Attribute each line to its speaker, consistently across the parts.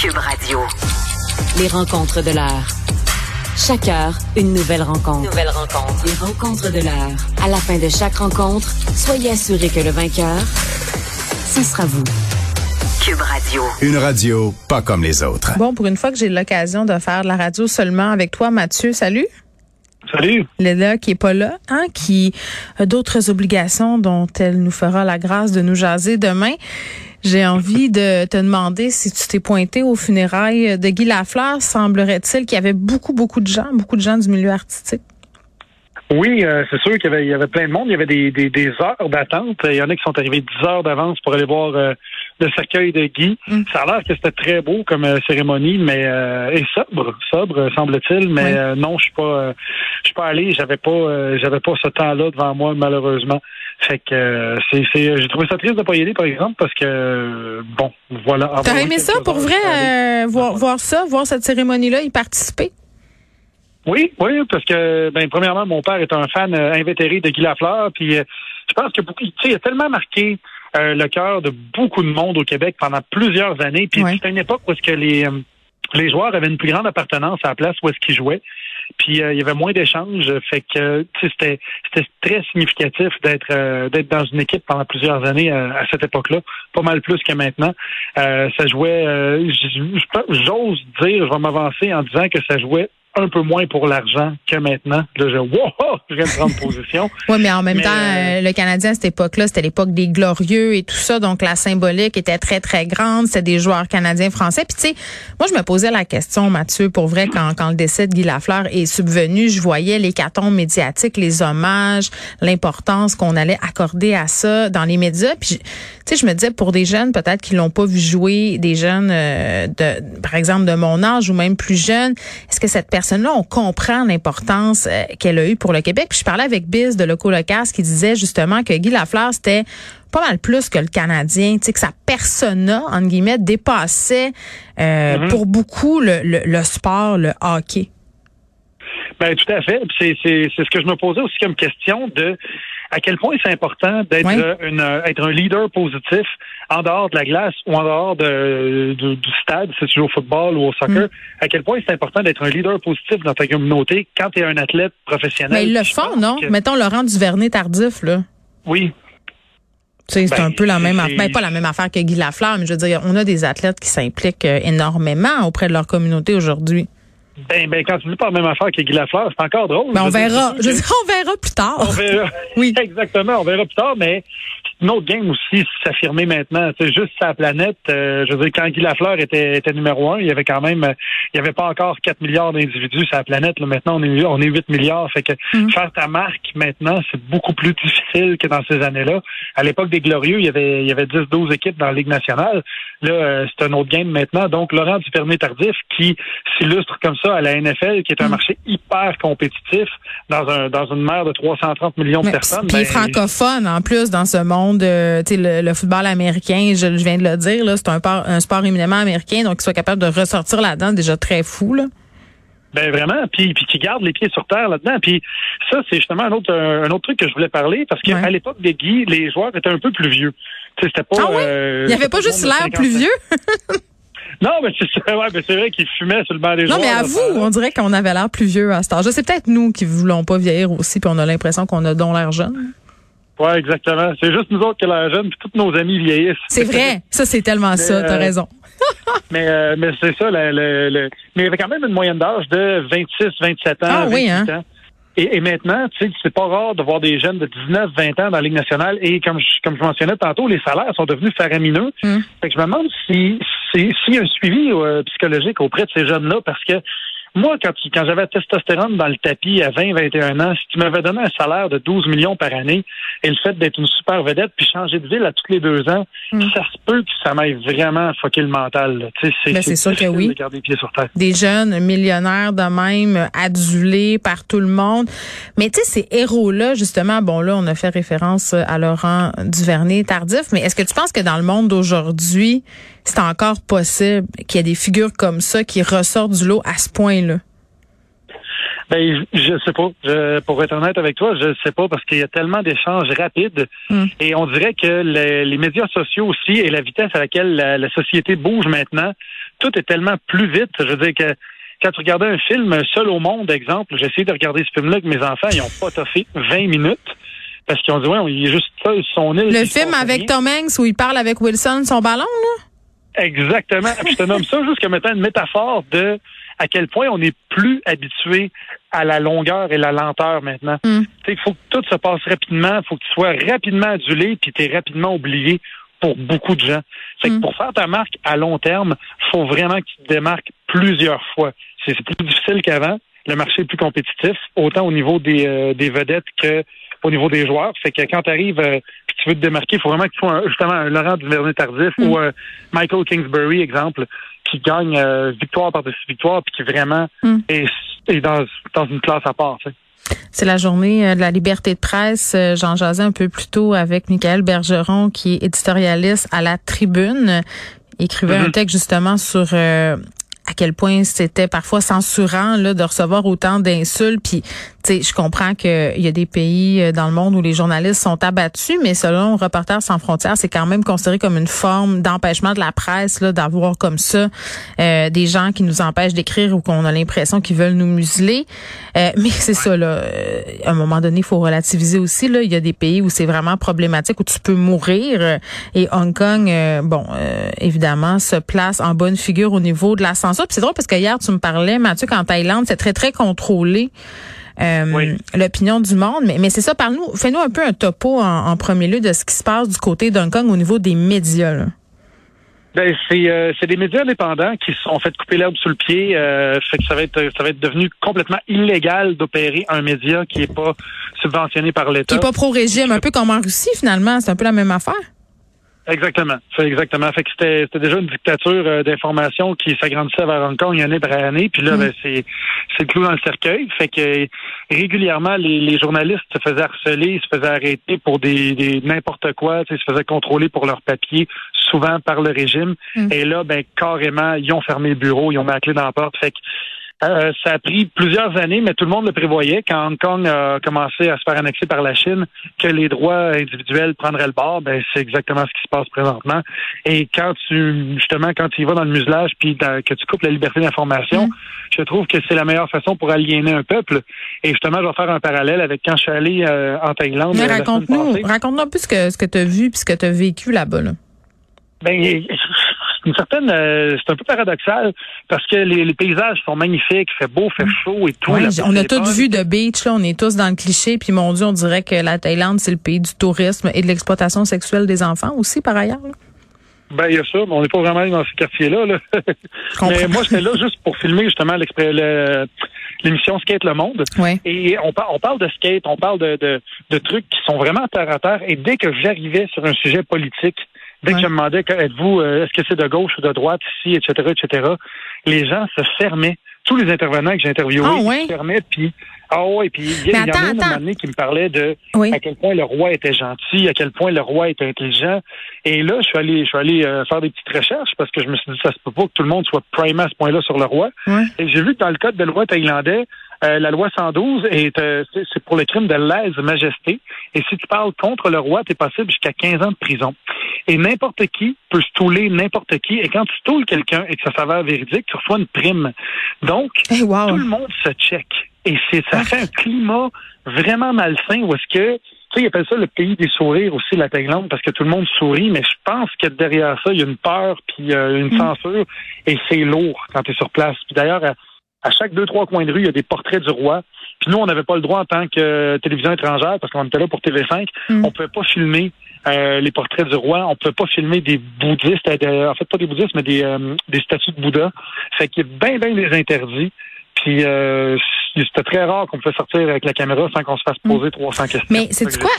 Speaker 1: Cube Radio. Les rencontres de l'heure. Chaque heure, une nouvelle rencontre. Nouvelle rencontre. Les rencontres de l'heure. À la fin de chaque rencontre, soyez assurés que le vainqueur, ce sera vous. Cube Radio.
Speaker 2: Une radio pas comme les autres.
Speaker 3: Bon, pour une fois que j'ai l'occasion de faire de la radio seulement avec toi, Mathieu, salut.
Speaker 4: Salut.
Speaker 3: Léla qui est pas là, hein, qui a d'autres obligations dont elle nous fera la grâce de nous jaser demain. J'ai envie de te demander si tu t'es pointé aux funérailles de Guy Lafleur. Semblerait-il qu'il y avait beaucoup, beaucoup de gens, beaucoup de gens du milieu artistique.
Speaker 4: Oui, euh, c'est sûr qu'il y y avait plein de monde. Il y avait des, des, des heures d'attente. Il y en a qui sont arrivés 10 heures d'avance pour aller voir euh, le cercueil de Guy.
Speaker 3: Mm.
Speaker 4: Ça a l'air que c'était très beau comme euh, cérémonie, mais et sobre, sobre semble-t-il. Mais non, je suis pas, je suis pas allé. J'avais pas, j'avais pas ce temps-là devant moi malheureusement. Fait que c'est, c'est, j'ai trouvé ça triste de pas y aller par exemple parce que bon, voilà.
Speaker 3: T'aurais aimé ça pour vrai, voir, voir ça, voir cette cérémonie-là, y participer?
Speaker 4: Oui, oui, parce que ben premièrement, mon père est un fan euh, invétéré de Guy Lafleur, puis euh, je pense que beaucoup, tu sais, il a tellement marqué euh, le cœur de beaucoup de monde au Québec pendant plusieurs années. Puis c'était une époque où est-ce que les les joueurs avaient une plus grande appartenance à la place où est-ce qu'ils jouaient. Puis il y avait moins d'échanges, fait que c'était c'était très significatif d'être d'être dans une équipe pendant plusieurs années à, cette époque-là, pas mal plus que maintenant. ça jouait, j'ose dire, je vais m'avancer en disant que ça jouait un peu moins pour l'argent que maintenant. Là, je, wow, je viens de prendre position.
Speaker 3: oui, mais en même temps, euh, euh, le Canadien à cette époque-là, c'était l'époque des glorieux et tout ça, donc la symbolique était très, très grande. C'était des joueurs canadiens français. Puis tu sais, moi, je me posais la question, Mathieu, pour vrai, quand, quand le décès de Guy Lafleur est subvenu, je voyais les cartons médiatiques, les hommages, l'importance qu'on allait accorder à ça dans les médias. Puis tu sais, je me disais, pour des jeunes, peut-être qu'ils l'ont pas vu jouer, des jeunes, euh, de, par exemple, de mon âge ou même plus jeunes, est-ce que cette personne là on comprend l'importance euh, qu'elle a eue pour le Québec. Puis je parlais avec Biz de Locolocas qui disait justement que Guy Lafleur, c'était pas mal plus que le Canadien, tu sais, que sa persona, entre guillemets, dépassait euh, mm-hmm. pour beaucoup le, le, sport, le hockey.
Speaker 4: Ben tout à fait. C'est ce que je me posais aussi comme question de à quel point c'est important d'être euh, être un leader positif en dehors de la glace ou en dehors de, du stade, si tu joues au football ou au soccer. Mm. À quel point c'est important d'être un leader positif dans ta communauté quand tu es un athlète professionnel?
Speaker 3: Mais ils le font, non? Mettons Laurent Duvernay tardif, là.
Speaker 4: Oui.
Speaker 3: C'est ben, un peu la même affaire, ben, pas la même affaire que Guy Lafleur, mais je veux dire, on a des athlètes qui s'impliquent euh, énormément auprès de leur communauté aujourd'hui.
Speaker 4: Ben, ben, quand tu dis pas la même affaire que Guy Lafleur, c'est encore drôle.
Speaker 3: Ben, on verra. je veux on verra plus tard.
Speaker 4: On verra. oui. Exactement, on verra plus tard, mais une autre game aussi s'affirmer maintenant. C'est juste sa planète. Euh, je veux dire, quand Guy Lafleur était, était numéro un, il y avait quand même, il y avait pas encore 4 milliards d'individus sur la planète. Là. Maintenant, on est, on est 8 milliards. Fait que mm. faire ta marque maintenant, c'est beaucoup plus difficile que dans ces années-là. À l'époque des Glorieux, il y avait, il y avait 10, 12 équipes dans la Ligue nationale. Là, euh, c'est un autre game maintenant. Donc, Laurent Duvernay-Tardif, qui s'illustre comme ça à la NFL, qui est un mm. marché hyper compétitif dans un, dans une mer de 330 millions de personnes.
Speaker 3: Puis ben, francophone, en plus, dans ce monde de le, football américain, je, viens de le dire, là, c'est un, un sport éminemment américain, donc qu'il soit capable de ressortir là-dedans, déjà très fou. Là.
Speaker 4: Ben vraiment, puis puis qui garde les pieds sur terre là-dedans. Puis ça, c'est justement un autre un, autre truc que je voulais parler parce qu'à l'époque des Guy, les joueurs étaient un peu plus vieux. C'était pas.
Speaker 3: Ah euh, Il n'y avait pas juste l'air plus vieux?
Speaker 4: non, mais c'est ouais, vrai qu'ils fumaient sur le banc des
Speaker 3: joueurs.
Speaker 4: Non,
Speaker 3: mais à vous, on dirait qu'on avait l'air plus vieux à ce âge. C'est peut-être nous qui voulons pas vieillir aussi, puis on a l'impression qu'on a don l'air jeune.
Speaker 4: Oui, exactement. C'est juste nous autres qui la jeune, puis tous nos amis vieillissent.
Speaker 3: C'est vrai. Ça, c'est tellement ça. T'as euh, raison.
Speaker 4: mais euh, mais c'est ça. Le, le, Mais il y avait quand même une moyenne d'âge de 26, 27 ans.
Speaker 3: Ah oui, hein?
Speaker 4: Ans. Et, et, maintenant, tu sais, c'est pas rare de voir des jeunes de 19, 20 ans dans la Ligue nationale. Et comme je, comme je mentionnais tantôt, les salaires sont devenus faramineux. Hum. Fait que je me demande si s'il si y a un suivi euh, psychologique auprès de ces jeunes-là, parce que moi, quand, quand j'avais testostérone dans le tapis à 20, 21 ans, si tu m'avais donné un salaire de 12 millions par année et le fait d'être une super vedette puis changer de ville à tous les deux ans, hmm. ça se peut que ça m'aille vraiment fucker le mental.
Speaker 3: C'est ben, sûr que oui.
Speaker 4: De les pieds sur terre.
Speaker 3: Des jeunes millionnaires de même, adulés par tout le monde. Mais tu sais, ces héros-là, justement, bon là, on a fait référence à Laurent Duvernay tardif, mais est-ce que tu penses que dans le monde d'aujourd'hui, c'est encore possible qu'il y ait des figures comme ça qui ressortent du lot à ce point-là?
Speaker 4: Ben, je sais pas. pour être honnête avec toi, je sais pas parce qu'il y a tellement d'échanges rapides hmm. et on dirait que les, médias sociaux aussi et la vitesse à laquelle la, société bouge maintenant tout est tellement plus vite. Je veux dire que quand tu regardais un film seul au monde, exemple, j'ai essayé de regarder ce film-là avec mes enfants, ils n'ont pas toffé 20 minutes parce qu'ils ont dit ouais, il est juste seul son île.
Speaker 3: Le film avec Tom Hanks où il parle avec Wilson son ballon là?
Speaker 4: Exactement. je te nomme ça juste comme étant une métaphore de à quel point on n'est plus habitué à la longueur et la lenteur maintenant. Mm. Il faut que tout se passe rapidement, il faut que tu sois rapidement adulé, puis tu es rapidement oublié pour beaucoup de gens. C'est que mm. pour faire ta marque à long terme, faut vraiment que tu te démarques plusieurs fois. C'est plus difficile qu'avant. Le marché est plus compétitif, autant au niveau des, euh, des vedettes que au niveau des joueurs. Fait que quand tu arrives euh, tu veux te démarquer, il faut vraiment que tu sois justement un Laurent Duvernay tardif mm. ou un Michael Kingsbury, exemple, qui gagne euh, victoire par-dessus victoire puis qui vraiment mm. est, dans, dans une classe à part.
Speaker 3: C'est la journée euh, de la liberté de presse. J'en jasais un peu plus tôt avec Michael Bergeron, qui est éditorialiste à la Tribune. Il écrivait mm-hmm. un texte justement sur à quel point c'était parfois censurant là de recevoir autant d'insultes puis je comprends qu'il y a des pays euh, dans le monde où les journalistes sont abattus mais selon Reporters sans frontières c'est quand même considéré comme une forme d'empêchement de la presse là d'avoir comme ça euh, des gens qui nous empêchent d'écrire ou qu'on a l'impression qu'ils veulent nous museler. Euh, mais c'est ça là à un moment donné il faut relativiser aussi là. Il y a des pays où c'est vraiment problématique où tu peux mourir et Hong Kong bon évidemment se place en bonne figure au niveau de la santé c'est drôle parce que hier, tu me parlais, Mathieu, qu'en Thaïlande, c'est très, très contrôlé. Euh, l'opinion du monde. Mais, mais c'est ça, parle-nous, fais-nous un peu un topo en, premier lieu de ce qui se passe du côté d'Hong Kong au niveau des médias.
Speaker 4: Ben, euh, c'est des médias indépendants qui se sont fait couper l'herbe sous le pied. Euh, fait que ça va être ça va être devenu complètement illégal d'opérer un média qui est pas subventionné par l'État.
Speaker 3: Qui est pas pro-régime, un peu comme en Russie finalement. C'est un peu la même affaire.
Speaker 4: Exactement. C'est exactement. Fait que c'était, c'était déjà une dictature euh, d'information qui s'agrandissait vers Hong Kong année après année. Puis là, mm. ben, c'est, c'est le clou dans le cercueil. Fait que régulièrement, les, les, journalistes se faisaient harceler, se faisaient arrêter pour des, des n'importe quoi, se faisaient contrôler pour leurs papiers, souvent par le régime. Mm. Et là, ben carrément, ils ont fermé le bureau, ils ont mis la clé dans la porte. Fait que euh, ça a pris plusieurs années, mais tout le monde le prévoyait quand Hong Kong a commencé à se faire annexer par la Chine, que les droits individuels prendraient le bord. Ben, c'est exactement ce qui se passe présentement. Et quand tu, justement, quand tu y vas dans le muselage puis que tu coupes la liberté d'information, mm. je trouve que c'est la meilleure façon pour aliéner un peuple. Et justement, je vais faire un parallèle avec quand je suis allé euh, en Thaïlande.
Speaker 3: Mais raconte-nous, raconte-nous un peu ce que, ce que tu as vu puis ce que tu as vécu là-bas. Là.
Speaker 4: Ben, une certaine, euh, c'est un peu paradoxal parce que les, paysages sont magnifiques, il fait beau, il fait chaud et tout.
Speaker 3: on a tous vu de beach, là, on est tous dans le cliché, puis mon Dieu, on dirait que la Thaïlande, c'est le pays du tourisme et de l'exploitation sexuelle des enfants aussi, par ailleurs.
Speaker 4: Ben, il y a ça, mais on n'est pas vraiment dans ce quartier-là. Là. mais moi, j'étais là juste pour filmer justement l'émission Skate le Monde. Et on, on parle de skate, on parle de, de, de trucs qui sont vraiment terre à terre. Et dès que j'arrivais sur un sujet politique, Dès que je me demandais, êtes-vous, euh, est-ce que c'est de gauche ou de droite ici, etc., etc., les gens se fermaient. Tous les intervenants que j'ai interviewés ah, se fermaient, puis ah ouais, puis il y, en a une année qui me parlait de à quel point le roi était gentil, à quel point le roi était intelligent. Et là, je suis allé, je suis allé euh, faire des petites recherches parce que je me suis dit ça se peut pas que tout le monde soit primé à ce point-là sur le roi. Et j'ai vu que dans le code de loi thaïlandais, euh, la loi 112 est euh, c'est pour le crime de lèse-majesté. Et si tu parles contre le roi, tu es possible jusqu'à 15 ans de prison. Et n'importe qui peut stouler n'importe qui. Et quand tu stoules quelqu'un et que ça s'avère véridique, tu reçois une prime. Donc, eh, tout le monde se check. Et c'est ça ah. fait un climat vraiment malsain où est-ce que tu sais, ils appellent ça le pays des sourires aussi, la Thaïlande, parce que tout le monde sourit, mais je pense que derrière ça, il y a une peur puis euh, une mm. censure, et c'est lourd quand tu es sur place. Puis d'ailleurs, à chaque deux, trois coins de rue, il y a des portraits du roi. Puis nous, on n'avait pas le droit en tant que télévision étrangère, parce qu'on était là pour TV5, mm. on pouvait pas filmer euh, les portraits du roi, on pouvait pas filmer des bouddhistes, euh, en fait pas des bouddhistes, mais des, euh, des statues de Bouddha. Fait qu'il y a bien, bien des interdits. Puis euh, c'était très rare qu'on puisse sortir avec la caméra sans qu'on se fasse poser mm. 300 questions.
Speaker 3: Mais c'est quoi?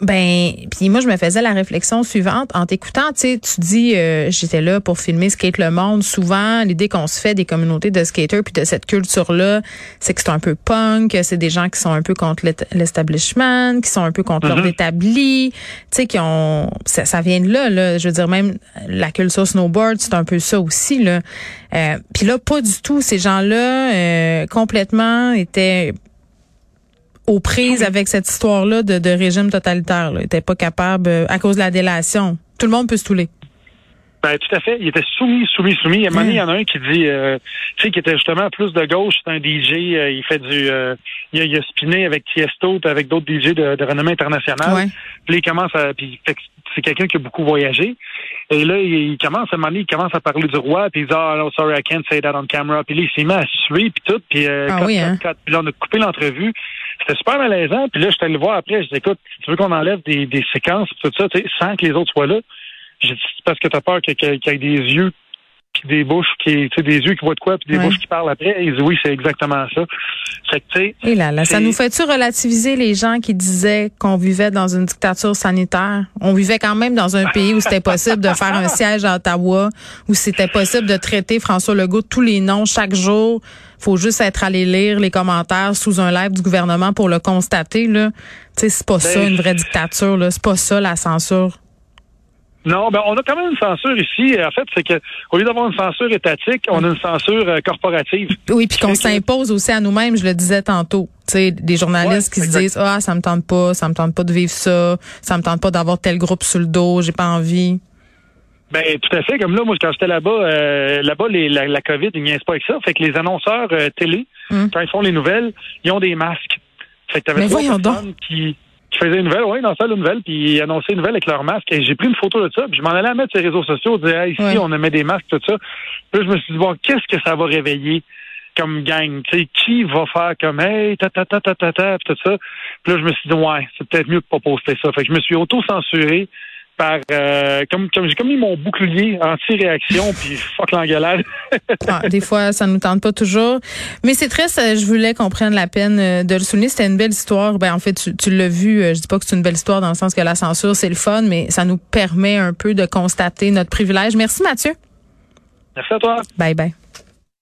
Speaker 3: Ben, puis moi je me faisais la réflexion suivante en t'écoutant, tu sais, tu dis euh, j'étais là pour filmer Skate le monde. Souvent, l'idée qu'on se fait des communautés de skaters puis de cette culture là, c'est que c'est un peu punk, c'est des gens qui sont un peu contre l'establishment, qui sont un peu contre mm-hmm. l'ordre établi, tu sais qui ont ça, ça, vient de là là, je veux dire même la culture snowboard, c'est un peu ça aussi là. Euh, puis là pas du tout ces gens-là euh, complètement étaient aux prises avec cette histoire-là de, régime totalitaire. Ils n'étaient pas capables, euh, à cause de la délation. Tout le monde peut se touler.
Speaker 4: Ben, tout à fait. Il était soumis, soumis, soumis. À un moment donné, il y en a un qui dit, euh, tu sais, qui était justement plus de gauche. C'est un DJ. euh, il fait du, euh, il, a, il a spiné avec Tiesto, puis avec d'autres DJ de, de renommée internationale.
Speaker 3: Ouais.
Speaker 4: Puis là, il commence à, puis c'est quelqu'un qui a beaucoup voyagé. Et là, il, il commence à donné, il commence à parler du roi, puis il dit, ah, no, sorry, I can't say that on camera. Puis là, il s'est mis à suer, puis tout, puis euh,
Speaker 3: Ah oui, hein?
Speaker 4: cut. Puis là, on a coupé l'entrevue. C'était super malaisant. Puis là, je suis allé le voir après. Je dis, écoute, tu veux qu'on enlève des, des séquences, tout ça, tu sais, sans que les autres soient là, j'ai dit, c'est parce que t'as peur qu'il y ait des yeux puis des bouches qui, tu sais, des yeux qui voient de quoi, puis des
Speaker 3: Ouais.
Speaker 4: bouches qui parlent après. Il dit, oui, c'est exactement ça. Fait que,
Speaker 3: Et là, là, ça nous fait-tu relativiser les gens qui disaient qu'on vivait dans une dictature sanitaire? On vivait quand même dans un pays où c'était possible de faire un siège à Ottawa, où c'était possible de traiter François Legault tous les noms chaque jour. Faut juste être allé lire les commentaires sous un live du gouvernement pour le constater, là. Tu sais, c'est pas ça, une vraie dictature, là. C'est pas ça, la censure.
Speaker 4: Non, ben on a quand même une censure ici. En fait, c'est que au lieu d'avoir une censure étatique, on a une censure euh, corporative.
Speaker 3: Oui, puis qu'on
Speaker 4: que-
Speaker 3: s'impose aussi à nous-mêmes, je le disais tantôt. Tu sais, des journalistes
Speaker 4: Ouais,
Speaker 3: qui se disent ah ça me tente pas, ça me tente pas de vivre ça, ça me tente pas d'avoir tel groupe sur le dos, j'ai pas envie.
Speaker 4: Ben tout à fait. Comme là, moi, quand j'étais là-bas, euh, là-bas, les- la, la COVID, ils niaisent pas avec ça. Fait que les annonceurs euh, télé,
Speaker 3: Hum.
Speaker 4: quand ils font les nouvelles, ils ont des masques. Fait que t'avais
Speaker 3: Mais
Speaker 4: trois
Speaker 3: voyons
Speaker 4: personnes qui, qui faisaient une nouvelle, oui, dans ça, une nouvelle, puis ils annonçaient une nouvelle avec leur masque. Et j'ai pris une photo de ça, puis je m'en allais à mettre sur les réseaux sociaux, dire hey, ici,
Speaker 3: Ouais.
Speaker 4: on met des masques, tout ça. Puis là, je me suis dit, bon, qu'est-ce que ça va réveiller? comme gang, tu sais, qui va faire comme hey, ta ta ta ta ta ta, puis tout ça. Puis là, je me suis dit ouais, c'est peut-être mieux de pas poster ça. Fait que je me suis auto-censuré par euh, comme comme j'ai comme mis mon bouclier anti-réaction puis fuck l'engueulade.
Speaker 3: Ah, des fois, ça nous tente pas toujours. Mais c'est triste, euh, je voulais qu'on prenne la peine euh, de le souligner. C'était une belle histoire. Ben, en fait, tu, tu l'as vu. euh, Je dis pas que c'est une belle histoire dans le sens que la censure, c'est le fun, mais ça nous permet un peu de constater notre privilège. Merci, Mathieu.
Speaker 4: Merci à toi.
Speaker 3: Bye bye.